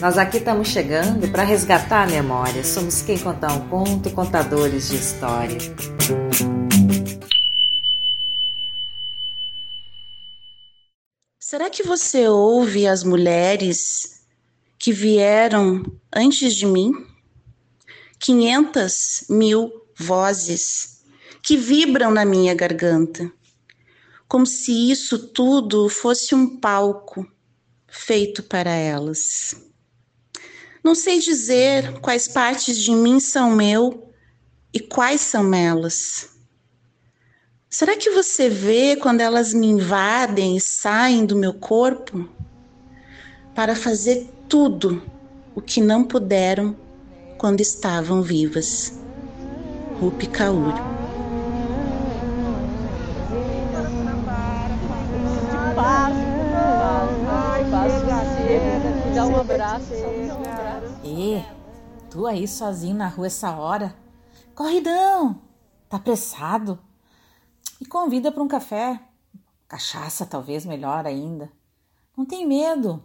Nós aqui estamos chegando para resgatar a memória. Somos quem contar um conto, contadores de história. Será que você ouve as mulheres que vieram antes de mim? 500 mil vozes que vibram na minha garganta, como se isso tudo fosse um palco feito para elas. Não sei dizer quais partes de mim são meu e quais são elas. Será que você vê quando elas me invadem e saem do meu corpo para fazer tudo o que não puderam quando estavam vivas? Rupi Kaur. Um abraço, um abraço. E tu aí sozinho na rua essa hora? Corridão! Tá apressado? E convida para um café. Cachaça, talvez melhor ainda. Não tem medo.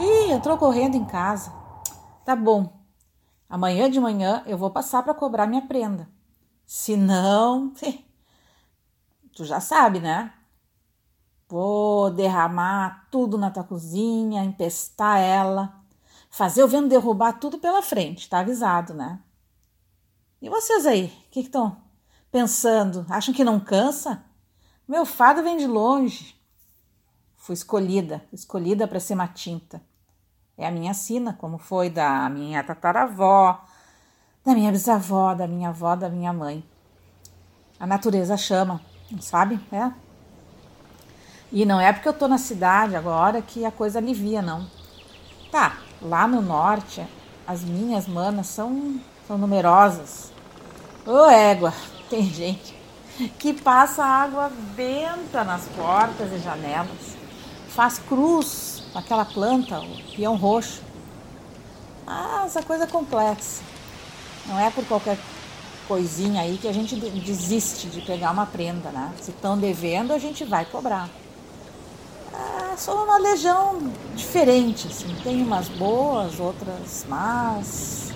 Ih, entrou correndo em casa. Tá bom. Amanhã de manhã eu vou passar para cobrar minha prenda. Se não, tu já sabe, né? Vou derramar tudo na tua cozinha, empestar ela, fazer o vento derrubar tudo pela frente, tá avisado, né? E vocês aí, o que estão pensando? Acham que não cansa? Meu fado vem de longe. Fui escolhida, escolhida para ser uma tinta. É a minha sina, como foi da minha tataravó, da minha bisavó, da minha avó, da minha mãe. A natureza chama, não sabe? É e não é porque eu tô na cidade agora que a coisa alivia, não. Tá, lá no norte, as minhas manas são, são numerosas. Ô égua, tem gente que passa água benta nas portas e janelas, faz cruz aquela planta, o peão roxo. Mas a coisa é complexa. Não é por qualquer coisinha aí que a gente desiste de pegar uma prenda, né? Se estão devendo, a gente vai cobrar é só uma legião diferente, assim. Tem umas boas, outras más.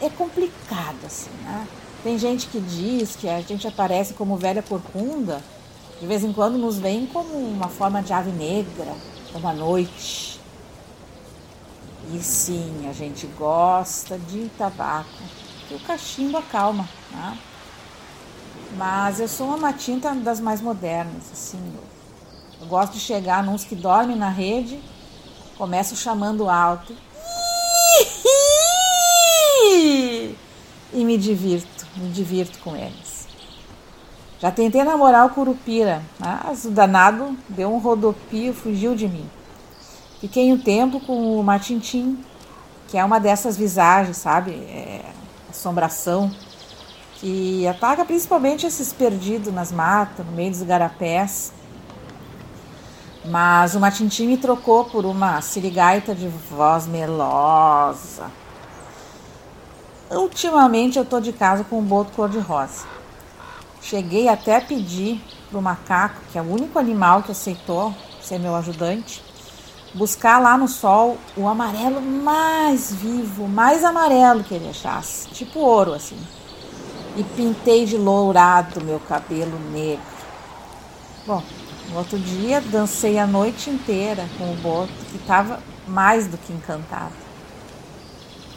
É, é complicado, assim, né? Tem gente que diz que a gente aparece como velha corcunda, de vez em quando nos vem como uma forma de ave negra, uma noite. E sim, a gente gosta de tabaco, que o cachimbo acalma, né? Mas eu sou uma matinta das mais modernas, assim, eu gosto de chegar nos que dormem na rede, começo chamando alto e me divirto, me divirto com eles. Já tentei namorar o Curupira, mas o danado deu um rodopio e fugiu de mim. Fiquei um tempo com o Matintim, que é uma dessas visagens, sabe? É, assombração, que ataca principalmente esses perdidos nas matas, no meio dos garapés. Mas uma Tintim me trocou por uma sirigaita de voz melosa. Ultimamente eu tô de casa com um boto cor-de-rosa. Cheguei até a pedir pro macaco, que é o único animal que aceitou ser meu ajudante, buscar lá no sol o amarelo mais vivo, mais amarelo que ele achasse, tipo ouro assim. E pintei de lourado meu cabelo negro. Bom, no outro dia, dancei a noite inteira com o boto, que estava mais do que encantado.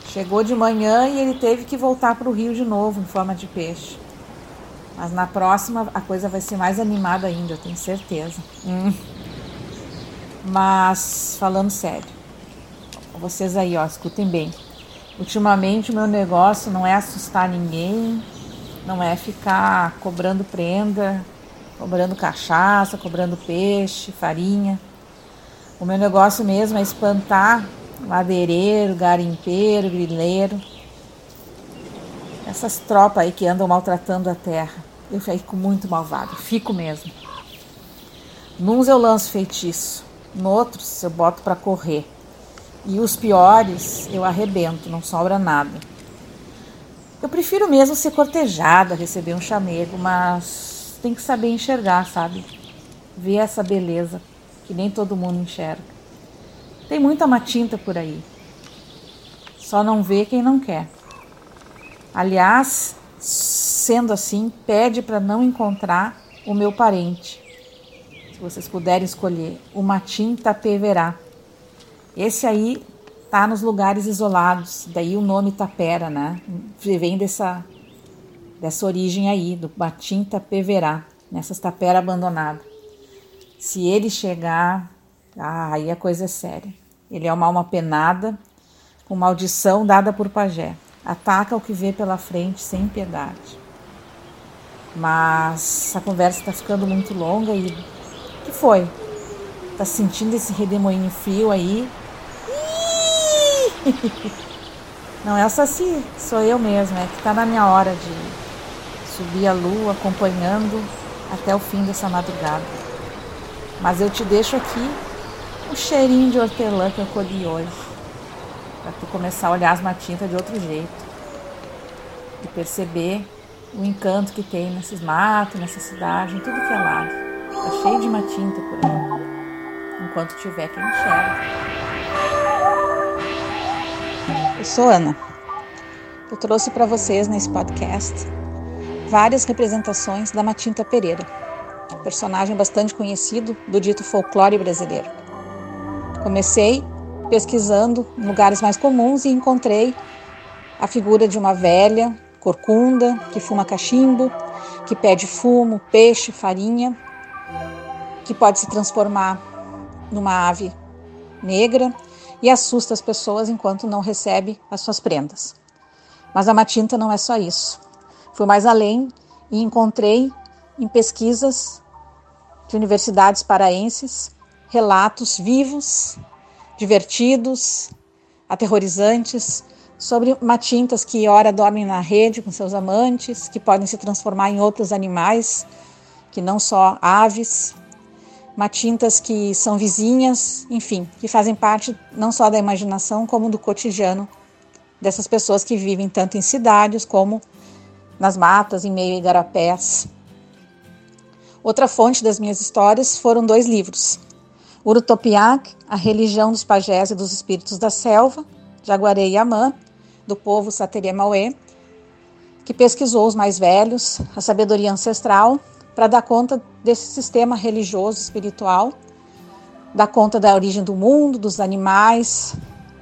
Chegou de manhã e ele teve que voltar para o rio de novo, em forma de peixe. Mas na próxima a coisa vai ser mais animada ainda, eu tenho certeza. Hum. Mas, falando sério, vocês aí, ó, escutem bem. Ultimamente o meu negócio não é assustar ninguém, não é ficar cobrando prenda, cobrando cachaça, cobrando peixe, farinha. O meu negócio mesmo é espantar madeireiro, garimpeiro, grileiro. Essas tropas aí que andam maltratando a terra. Eu fico muito malvado, fico mesmo. Nuns eu lanço feitiço, noutros eu boto para correr. E os piores eu arrebento, não sobra nada. Eu prefiro mesmo ser cortejada, receber um chamego, mas tem que saber enxergar, sabe? Ver essa beleza. que nem todo mundo enxerga. Tem muita matinta por aí. Só não vê quem não quer. Aliás, sendo assim, pede para não encontrar o meu parente. Se vocês puderem escolher, o Matim Tapeverá. Esse aí tá nos lugares isolados, daí o nome Tapera, né? Vem dessa, dessa origem aí, do Matim Tapeverá, nessas tapera abandonada. Se ele chegar, ah, aí a coisa é séria. Ele é uma alma penada, com maldição dada por pajé. Ataca o que vê pela frente sem piedade. Mas a conversa está ficando muito longa e o que foi? Tá sentindo esse redemoinho frio aí? Não é o Saci, sou eu mesma, é que tá na minha hora de subir a lua acompanhando até o fim dessa madrugada. Mas eu te deixo aqui um cheirinho de hortelã que eu colhi hoje, para tu começar a olhar as matintas de outro jeito e perceber o encanto que tem nesses matos, nessa cidade, em tudo que é lado. Tá cheio de matinta por aí, enquanto tiver quem enxerga. Eu sou Ana. Eu trouxe para vocês nesse podcast várias representações da Matinta Pereira, personagem bastante conhecido do dito folclore brasileiro. Comecei pesquisando lugares mais comuns e encontrei a figura de uma velha corcunda, que fuma cachimbo, que pede fumo, peixe, farinha, que pode se transformar numa ave negra e assusta as pessoas enquanto não recebe as suas prendas. Mas a matinta não é só isso. Fui mais além e encontrei em pesquisas de universidades paraenses relatos vivos, divertidos, aterrorizantes sobre matintas que ora dormem na rede com seus amantes, que podem se transformar em outros animais, que não só aves, matintas que são vizinhas, enfim, que fazem parte não só da imaginação como do cotidiano dessas pessoas que vivem tanto em cidades como nas matas, em meio a igarapés. Outra fonte das minhas histórias foram dois livros. Urutopiak, A Religião dos Pajés e dos Espíritos da Selva, Jaguaré e Amã, do povo Sateria Maué, que pesquisou os mais velhos, a sabedoria ancestral, para dar conta desse sistema religioso espiritual, dar conta da origem do mundo, dos animais,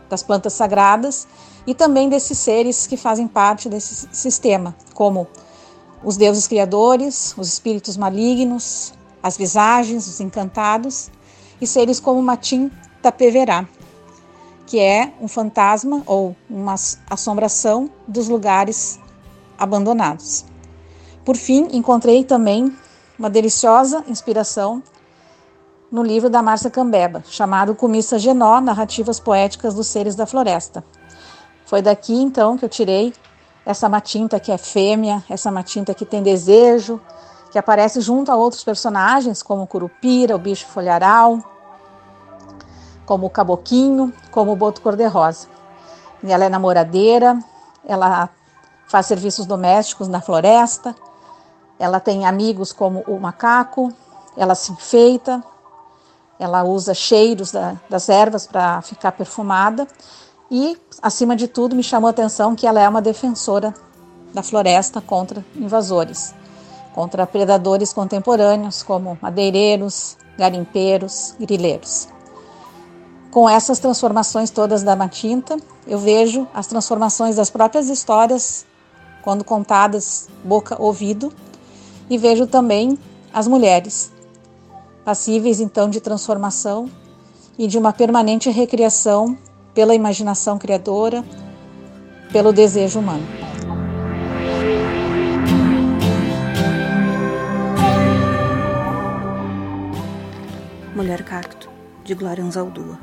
das plantas sagradas e também desses seres que fazem parte desse sistema, como os deuses criadores, os espíritos malignos, as visagens, os encantados e seres como Matim Tapeverá, que é um fantasma ou uma assombração dos lugares abandonados. Por fim, encontrei também uma deliciosa inspiração no livro da Márcia Cambeba, chamado Comissa Genó, Narrativas Poéticas dos Seres da Floresta. Foi daqui então que eu tirei essa matinta que é fêmea, essa matinta que tem desejo, que aparece junto a outros personagens como o curupira, o bicho folharal, como o caboquinho, como o boto cor-de-rosa. Ela é namoradeira, ela faz serviços domésticos na floresta, ela tem amigos como o macaco, ela se enfeita, ela usa cheiros da, das ervas para ficar perfumada e, acima de tudo, me chamou a atenção que ela é uma defensora da floresta contra invasores, contra predadores contemporâneos como madeireiros, garimpeiros, grileiros. Com essas transformações todas da Matinta, eu vejo as transformações das próprias histórias, quando contadas boca-ouvido, e vejo também as mulheres, passíveis então de transformação e de uma permanente recriação pela imaginação criadora, pelo desejo humano. Mulher Cacto, de Glória Anzaldúa.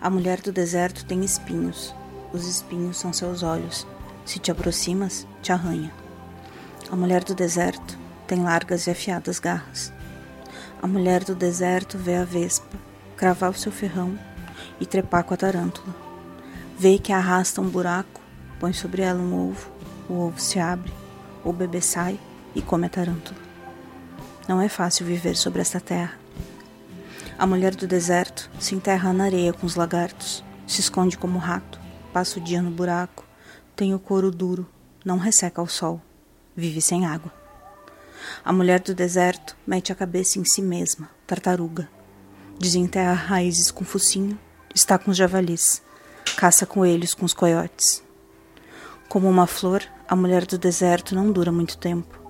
A mulher do deserto tem espinhos. Os espinhos são seus olhos. Se te aproximas, te arranha. A mulher do deserto tem largas e afiadas garras. A mulher do deserto vê a vespa cravar o seu ferrão e trepar com a tarântula. Vê que arrasta um buraco, põe sobre ela um ovo, o ovo se abre, o bebê sai e come a tarântula. Não é fácil viver sobre esta terra. A mulher do deserto se enterra na areia com os lagartos, se esconde como rato, passa o dia no buraco, tem o couro duro, não resseca ao sol, vive sem água. A mulher do deserto mete a cabeça em si mesma, tartaruga. Desenterra raízes com focinho, está com os javalis, caça coelhos com os coiotes. Como uma flor, a mulher do deserto não dura muito tempo,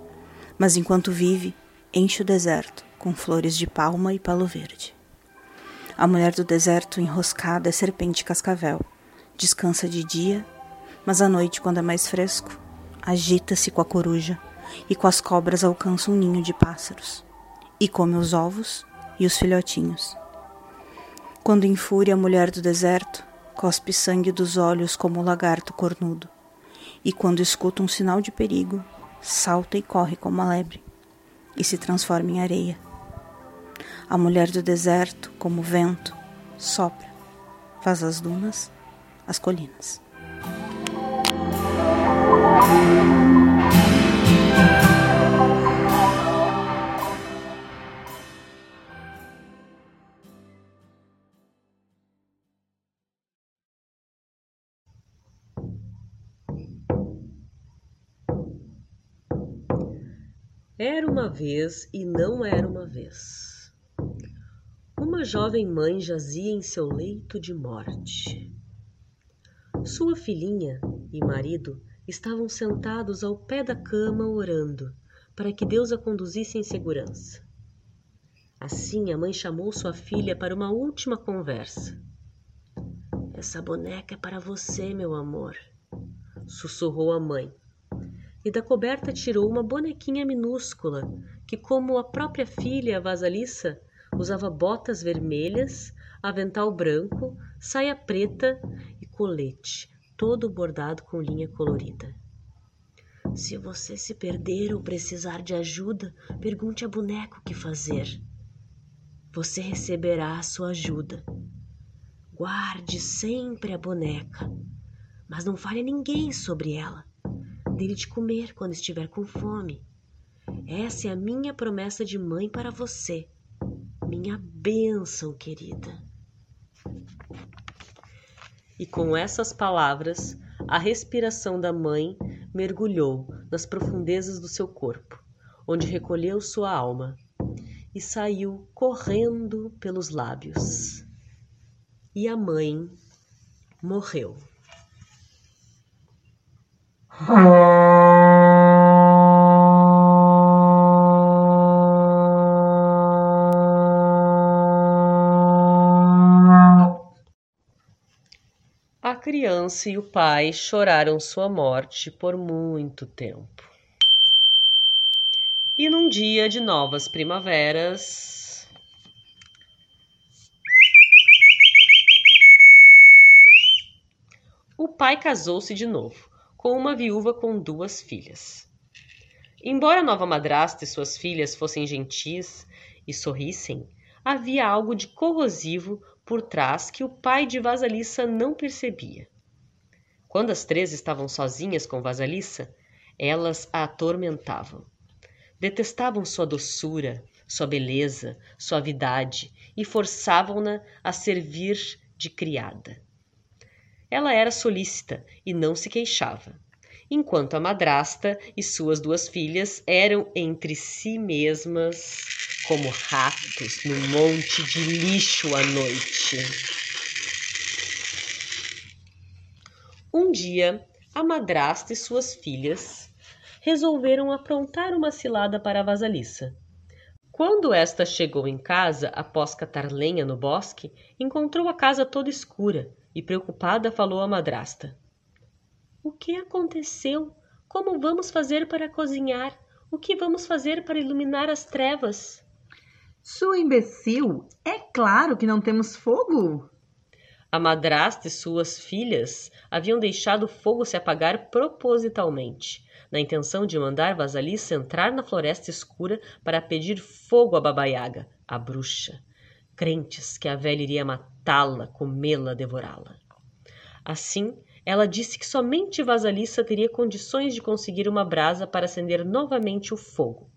mas enquanto vive, enche o deserto com flores de palma e palo verde. A mulher do deserto enroscada é serpente cascavel. Descansa de dia, mas à noite, quando é mais fresco, agita-se com a coruja e com as cobras alcança um ninho de pássaros e come os ovos e os filhotinhos. Quando em fúria a mulher do deserto cospe sangue dos olhos como o lagarto cornudo, e quando escuta um sinal de perigo, salta e corre como a lebre e se transforma em areia. A mulher do deserto, como vento, sopra, faz as dunas, as colinas. Uma vez e não era uma vez. Uma jovem mãe jazia em seu leito de morte. Sua filhinha e marido estavam sentados ao pé da cama orando para que Deus a conduzisse em segurança. Assim a mãe chamou sua filha para uma última conversa. Essa boneca é para você, meu amor, sussurrou a mãe. E da coberta tirou uma bonequinha minúscula que, como a própria filha, vasalissa, Usava botas vermelhas, avental branco, saia preta e colete, todo bordado com linha colorida. Se você se perder ou precisar de ajuda, pergunte a boneco o que fazer. Você receberá a sua ajuda. Guarde sempre a boneca, mas não fale a ninguém sobre ela. Dele de comer quando estiver com fome. Essa é a minha promessa de mãe para você minha bênção, querida. E com essas palavras, a respiração da mãe mergulhou nas profundezas do seu corpo, onde recolheu sua alma e saiu correndo pelos lábios. E a mãe morreu. Criança e o pai choraram sua morte por muito tempo. E num dia de novas primaveras. O pai casou-se de novo, com uma viúva com duas filhas. Embora a nova madrasta e suas filhas fossem gentis e sorrissem, havia algo de corrosivo por trás que o pai de Vasalissa não percebia. Quando as três estavam sozinhas com Vasalissa, elas a atormentavam. Detestavam sua doçura, sua beleza, suavidade e forçavam-na a servir de criada. Ela era solícita e não se queixava, enquanto a madrasta e suas duas filhas eram entre si mesmas como ratos no monte de lixo à noite. Um dia, a madrasta e suas filhas resolveram aprontar uma cilada para a vasalissa. Quando esta chegou em casa após catar lenha no bosque, encontrou a casa toda escura e, preocupada, falou à madrasta: O que aconteceu? Como vamos fazer para cozinhar? O que vamos fazer para iluminar as trevas? Sua imbecil! É claro que não temos fogo! A madrasta e suas filhas haviam deixado o fogo se apagar propositalmente, na intenção de mandar Vasalissa entrar na floresta escura para pedir fogo a Babaiaga, a bruxa, crentes que a velha iria matá-la, comê-la, devorá-la. Assim, ela disse que somente Vasalissa teria condições de conseguir uma brasa para acender novamente o fogo.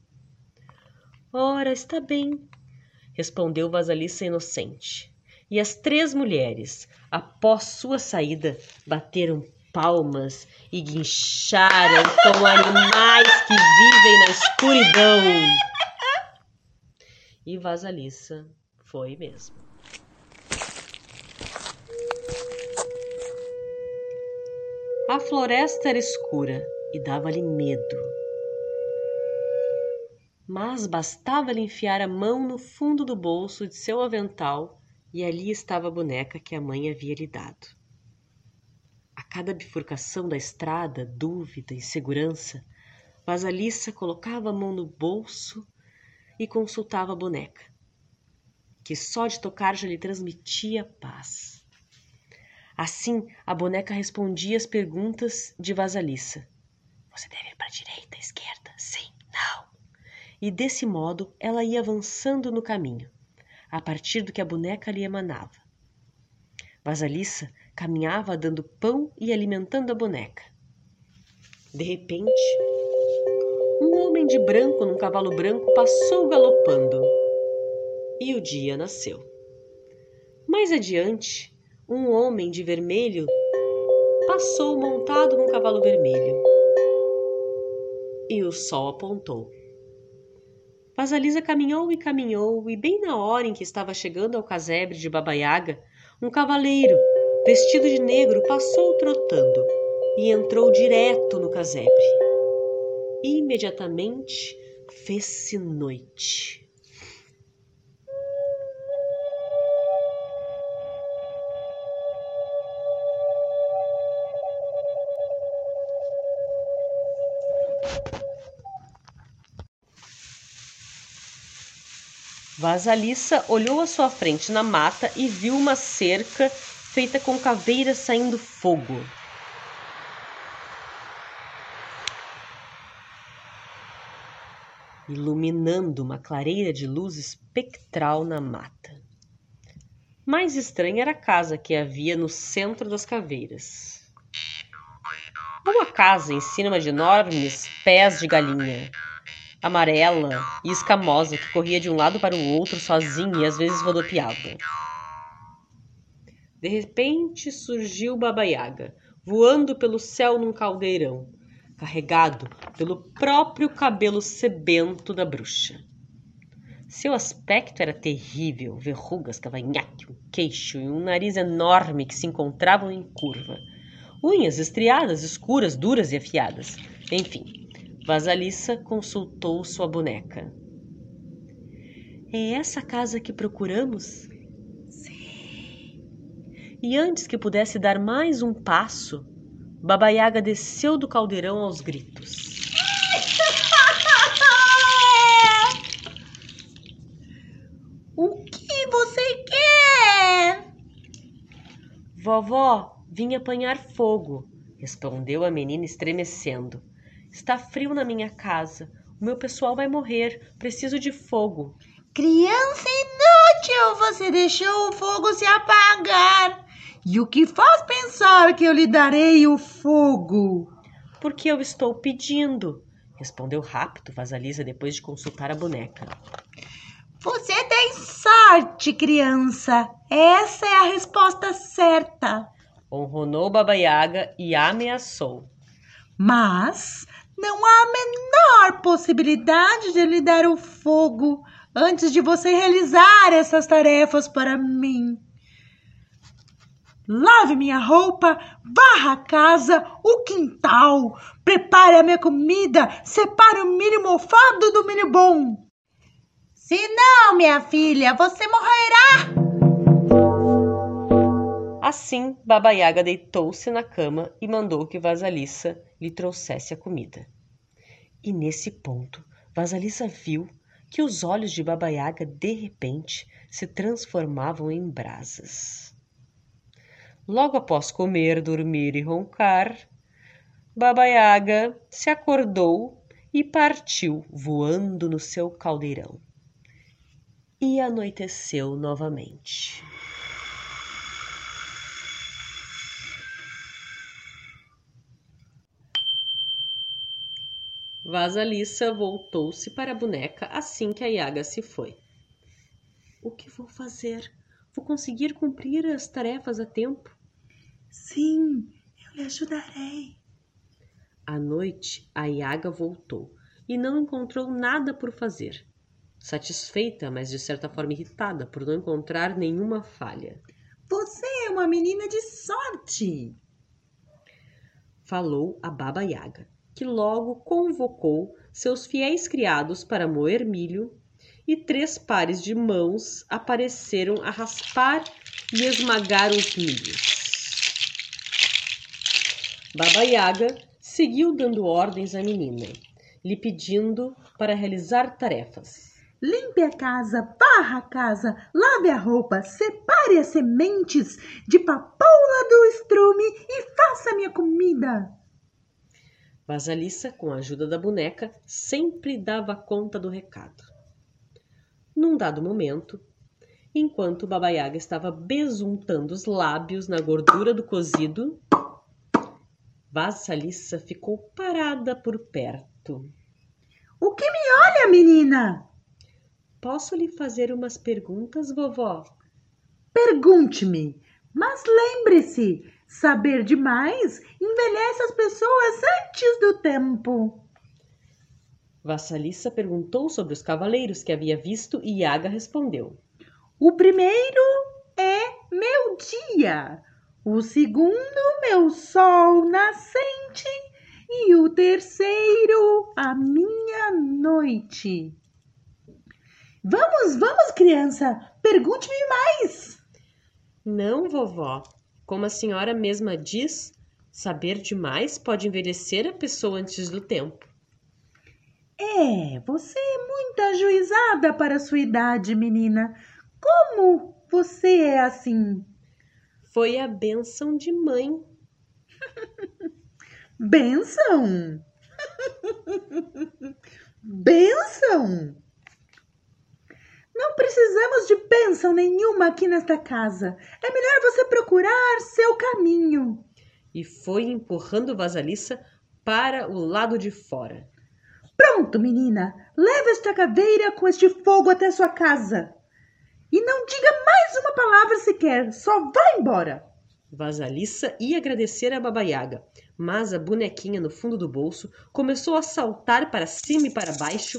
Ora, está bem, respondeu Vasalissa inocente. E as três mulheres, após sua saída, bateram palmas e guincharam como animais que vivem na escuridão. E Vasalissa foi mesmo. A floresta era escura e dava-lhe medo. Mas bastava-lhe enfiar a mão no fundo do bolso de seu avental e ali estava a boneca que a mãe havia lhe dado. A cada bifurcação da estrada, dúvida e segurança, Vasalissa colocava a mão no bolso e consultava a boneca, que só de tocar já lhe transmitia paz. Assim, a boneca respondia as perguntas de Vasalissa. Você deve ir para a direita, esquerda? Sim, não. E desse modo ela ia avançando no caminho, a partir do que a boneca lhe emanava. Vasalissa caminhava dando pão e alimentando a boneca. De repente, um homem de branco num cavalo branco passou galopando. E o dia nasceu. Mais adiante, um homem de vermelho passou montado num cavalo vermelho. E o sol apontou. Vasalisa caminhou e caminhou, e bem na hora em que estava chegando ao casebre de Babaiaga, um cavaleiro, vestido de negro, passou trotando e entrou direto no casebre. Imediatamente fez-se noite. Vasalissa olhou à sua frente na mata e viu uma cerca feita com caveiras saindo fogo. Iluminando uma clareira de luz espectral na mata. Mais estranha era a casa que havia no centro das caveiras. Uma casa em cima de enormes pés de galinha, amarela e escamosa que corria de um lado para o outro sozinha e às vezes rodopiava. De repente surgiu Baba Yaga, voando pelo céu num caldeirão, carregado pelo próprio cabelo sebento da bruxa. Seu aspecto era terrível, verrugas, cavanhaque, um queixo e um nariz enorme que se encontravam em curva. Unhas estriadas, escuras, duras e afiadas. Enfim, Vasalissa consultou sua boneca. É essa casa que procuramos? Sim. E antes que pudesse dar mais um passo, Baba Yaga desceu do caldeirão aos gritos. o que você quer? Vovó, vim apanhar fogo, respondeu a menina estremecendo. Está frio na minha casa. O meu pessoal vai morrer. Preciso de fogo. Criança inútil, você deixou o fogo se apagar. E o que faz pensar que eu lhe darei o fogo? Porque eu estou pedindo, respondeu rápido Vasalisa depois de consultar a boneca. Você tem sorte, criança. Essa é a resposta certa. Honronou Baba Yaga e ameaçou. Mas não há a menor possibilidade de lhe dar o fogo antes de você realizar essas tarefas para mim. Lave minha roupa, varra a casa, o quintal, prepare a minha comida, separe o milho mofado do milho bom. Se não, minha filha, você morrerá. Assim, Baba Yaga deitou-se na cama e mandou que Vasalissa lhe trouxesse a comida. E nesse ponto, Vasalissa viu que os olhos de Baba Yaga de repente se transformavam em brasas. Logo após comer, dormir e roncar, Baba Yaga se acordou e partiu voando no seu caldeirão. E anoiteceu novamente. Vasalissa voltou-se para a boneca assim que a Yaga se foi. O que vou fazer? Vou conseguir cumprir as tarefas a tempo? Sim, eu lhe ajudarei. À noite, a Iaga voltou e não encontrou nada por fazer. Satisfeita, mas de certa forma irritada por não encontrar nenhuma falha. Você é uma menina de sorte. Falou a Baba Yaga, que logo convocou seus fiéis criados para moer milho e três pares de mãos apareceram a raspar e esmagar os milhos. Baba Yaga seguiu dando ordens à menina, lhe pedindo para realizar tarefas. Limpe a casa, varra a casa, lave a roupa, separe as sementes de papoula do estrume e faça minha comida. Vasalissa, com a ajuda da boneca, sempre dava conta do recado. Num dado momento, enquanto Baba Yaga estava besuntando os lábios na gordura do cozido, Vasalissa ficou parada por perto. O que me olha, menina? Posso lhe fazer umas perguntas, vovó? Pergunte-me, mas lembre-se: saber demais envelhece as pessoas antes do tempo. Vassalissa perguntou sobre os cavaleiros que havia visto e Iaga respondeu: O primeiro é meu dia, o segundo, meu sol nascente, e o terceiro, a minha noite. Vamos, vamos, criança, pergunte-me mais. Não, vovó. Como a senhora mesma diz, saber demais pode envelhecer a pessoa antes do tempo. É, você é muito ajuizada para a sua idade, menina. Como você é assim? Foi a benção de mãe. benção? benção? Precisamos de bênção nenhuma aqui nesta casa. É melhor você procurar seu caminho. E foi empurrando Vasalissa para o lado de fora. Pronto, menina. Leva esta caveira com este fogo até sua casa. E não diga mais uma palavra sequer. Só vá embora. Vasalissa ia agradecer a Baba Yaga, mas a bonequinha no fundo do bolso começou a saltar para cima e para baixo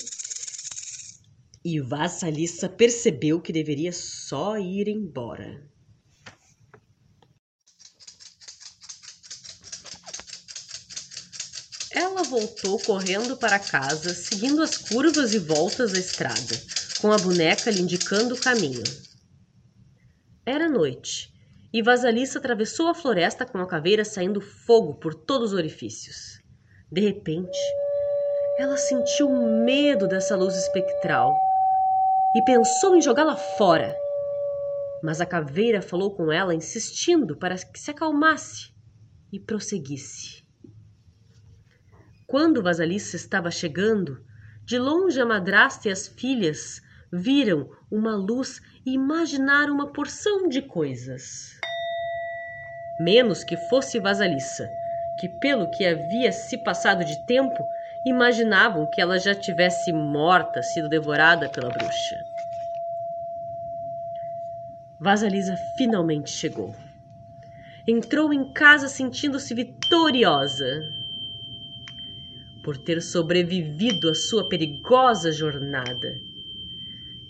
e Vassalissa percebeu que deveria só ir embora. Ela voltou correndo para casa, seguindo as curvas e voltas da estrada, com a boneca lhe indicando o caminho. Era noite, e Vasalissa atravessou a floresta com a caveira saindo fogo por todos os orifícios. De repente, ela sentiu medo dessa luz espectral e pensou em jogá-la fora. Mas a caveira falou com ela, insistindo para que se acalmasse e prosseguisse. Quando Vasalissa estava chegando, de longe a madrasta e as filhas viram uma luz e imaginaram uma porção de coisas. Menos que fosse Vasalissa, que, pelo que havia se passado de tempo, imaginavam que ela já tivesse morta, sido devorada pela bruxa. Vasalisa finalmente chegou. Entrou em casa sentindo-se vitoriosa por ter sobrevivido à sua perigosa jornada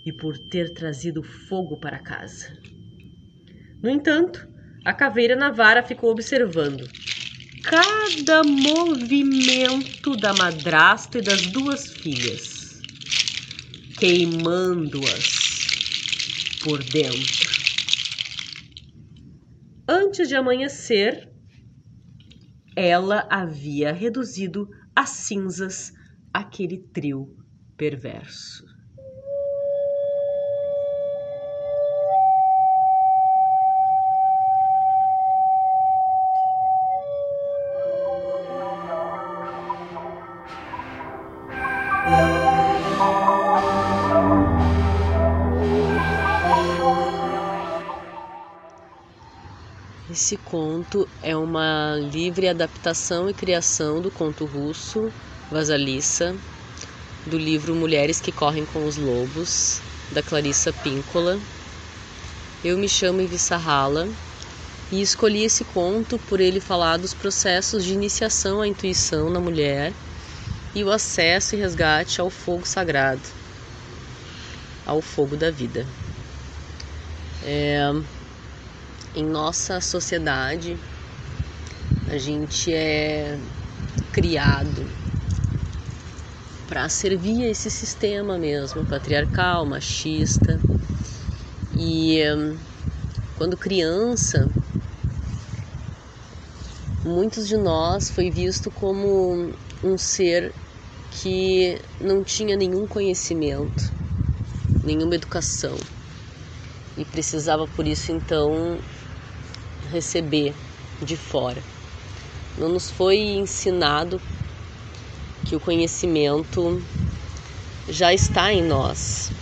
e por ter trazido fogo para casa. No entanto, a caveira na vara ficou observando cada movimento da madrasta e das duas filhas, queimando-as por dentro. Antes de amanhecer, ela havia reduzido a cinzas aquele trio perverso. Esse conto é uma livre adaptação e criação do conto russo Vasalissa, do livro Mulheres que Correm com os Lobos, da Clarissa Píncola. Eu me chamo Ivi Sarrala e escolhi esse conto por ele falar dos processos de iniciação à intuição na mulher e o acesso e resgate ao fogo sagrado, ao fogo da vida. É, em nossa sociedade, a gente é criado para servir a esse sistema mesmo, patriarcal, machista. E quando criança, muitos de nós foi visto como um ser que não tinha nenhum conhecimento, nenhuma educação e precisava por isso então receber de fora. Não nos foi ensinado que o conhecimento já está em nós.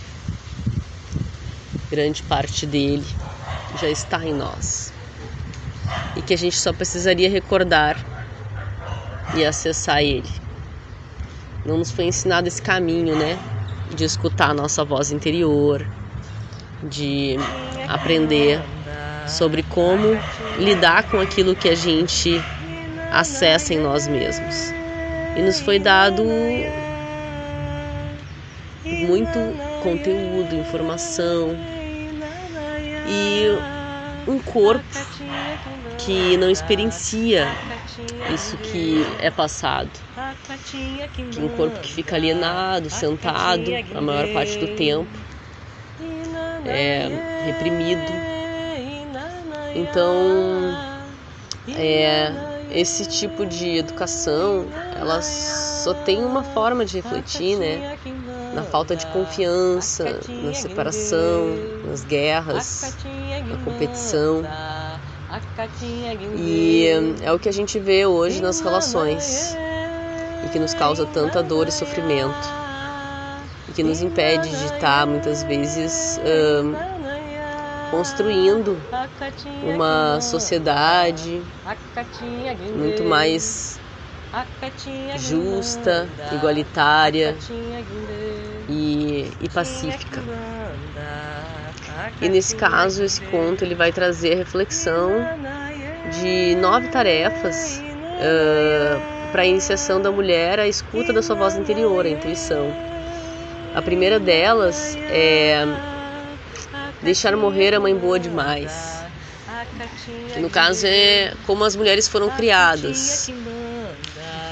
Grande parte dele já está em nós. E que a gente só precisaria recordar e acessar ele. Não nos foi ensinado esse caminho, né? De escutar a nossa voz interior, de aprender sobre como lidar com aquilo que a gente acessa em nós mesmos. E nos foi dado muito conteúdo, informação e um corpo que não experiencia isso que é passado. Que um corpo que fica alienado, sentado a maior parte do tempo é, reprimido. Então, é, esse tipo de educação, ela só tem uma forma de refletir, né? Na falta de confiança, na separação, nas guerras, na competição. E é o que a gente vê hoje nas relações e que nos causa tanta dor e sofrimento e que nos impede de estar muitas vezes construindo uma sociedade muito mais justa, igualitária e, e pacífica. E nesse caso, esse conto ele vai trazer a reflexão de nove tarefas uh, para a iniciação da mulher à escuta da sua voz interior, a intuição. A primeira delas é deixar morrer a mãe boa demais. Que no caso é como as mulheres foram criadas.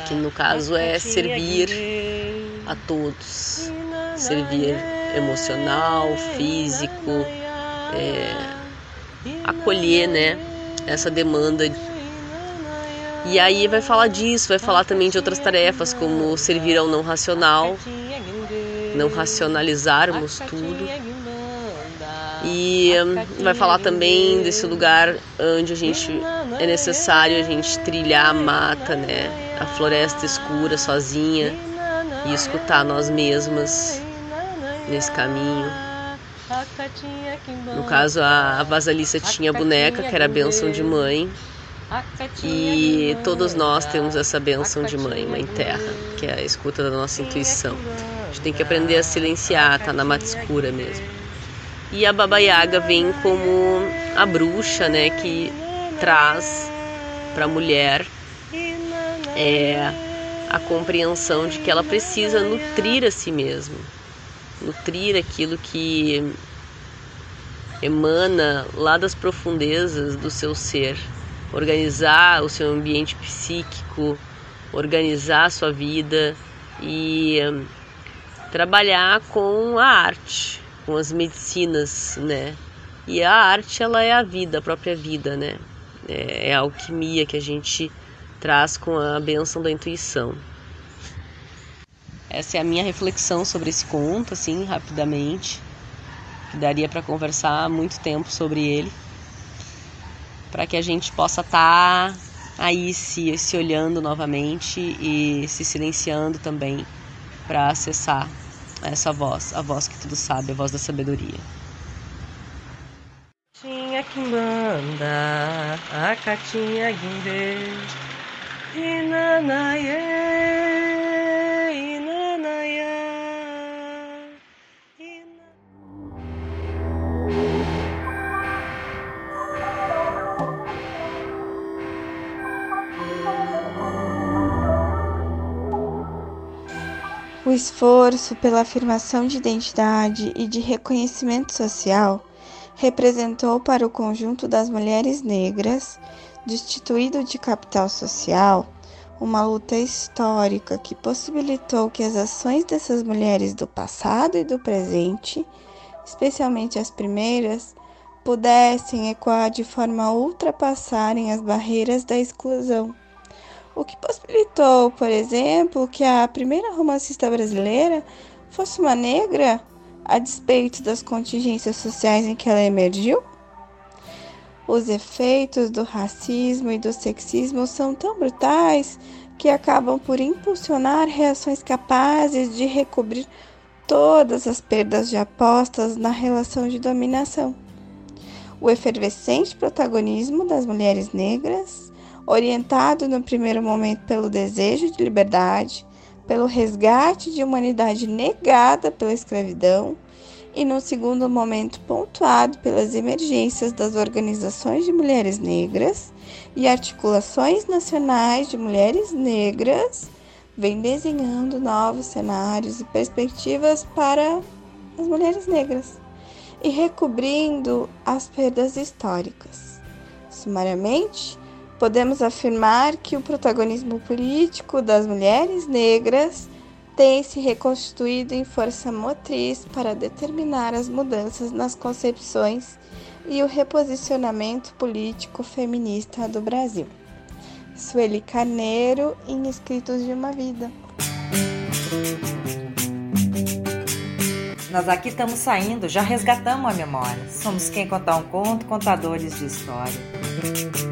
Que no caso é servir a todos. Servir emocional, físico, é, acolher, né? Essa demanda e aí vai falar disso, vai falar também de outras tarefas, como servir ao não racional, não racionalizarmos tudo. E hum, vai falar também desse lugar onde a gente é necessário a gente trilhar a mata, né? A floresta escura sozinha e escutar nós mesmas nesse caminho. No caso, a, Vasalissa tinha a boneca, que era a bênção de mãe, e todos nós temos essa bênção de mãe, mãe terra, que é a escuta da nossa intuição. A gente tem que aprender a silenciar, tá na mata escura mesmo. E a Baba Yaga vem como a bruxa, né, que traz para a mulher é, a compreensão de que ela precisa nutrir a si mesma, nutrir aquilo que emana lá das profundezas do seu ser organizar o seu ambiente psíquico, organizar a sua vida e um, trabalhar com a arte, com as medicinas, né? E a arte, ela é a vida, a própria vida, né? É, é a alquimia que a gente traz com a benção da intuição. Essa é a minha reflexão sobre esse conto, assim, rapidamente. Que daria para conversar muito tempo sobre ele para que a gente possa estar tá aí se, se olhando novamente e se silenciando também para acessar essa voz, a voz que tudo sabe, a voz da sabedoria. Tinha que manda a catinha guindê, inanaie, O esforço pela afirmação de identidade e de reconhecimento social representou para o conjunto das mulheres negras, destituído de capital social, uma luta histórica que possibilitou que as ações dessas mulheres do passado e do presente, especialmente as primeiras, pudessem ecoar de forma a ultrapassarem as barreiras da exclusão. O que possibilitou, por exemplo, que a primeira romancista brasileira fosse uma negra, a despeito das contingências sociais em que ela emergiu? Os efeitos do racismo e do sexismo são tão brutais que acabam por impulsionar reações capazes de recobrir todas as perdas já postas na relação de dominação. O efervescente protagonismo das mulheres negras, orientado no primeiro momento pelo desejo de liberdade, pelo resgate de humanidade negada pela escravidão, e no segundo momento pontuado pelas emergências das organizações de mulheres negras e articulações nacionais de mulheres negras, vem desenhando novos cenários e perspectivas para as mulheres negras e recobrindo as perdas históricas. Sumariamente, podemos afirmar que o protagonismo político das mulheres negras tem se reconstituído em força motriz para determinar as mudanças nas concepções e o reposicionamento político feminista do Brasil. Sueli Carneiro, em Escritos de uma Vida. Nós aqui estamos saindo, já resgatamos a memória. Somos quem contar um conto, contadores de história.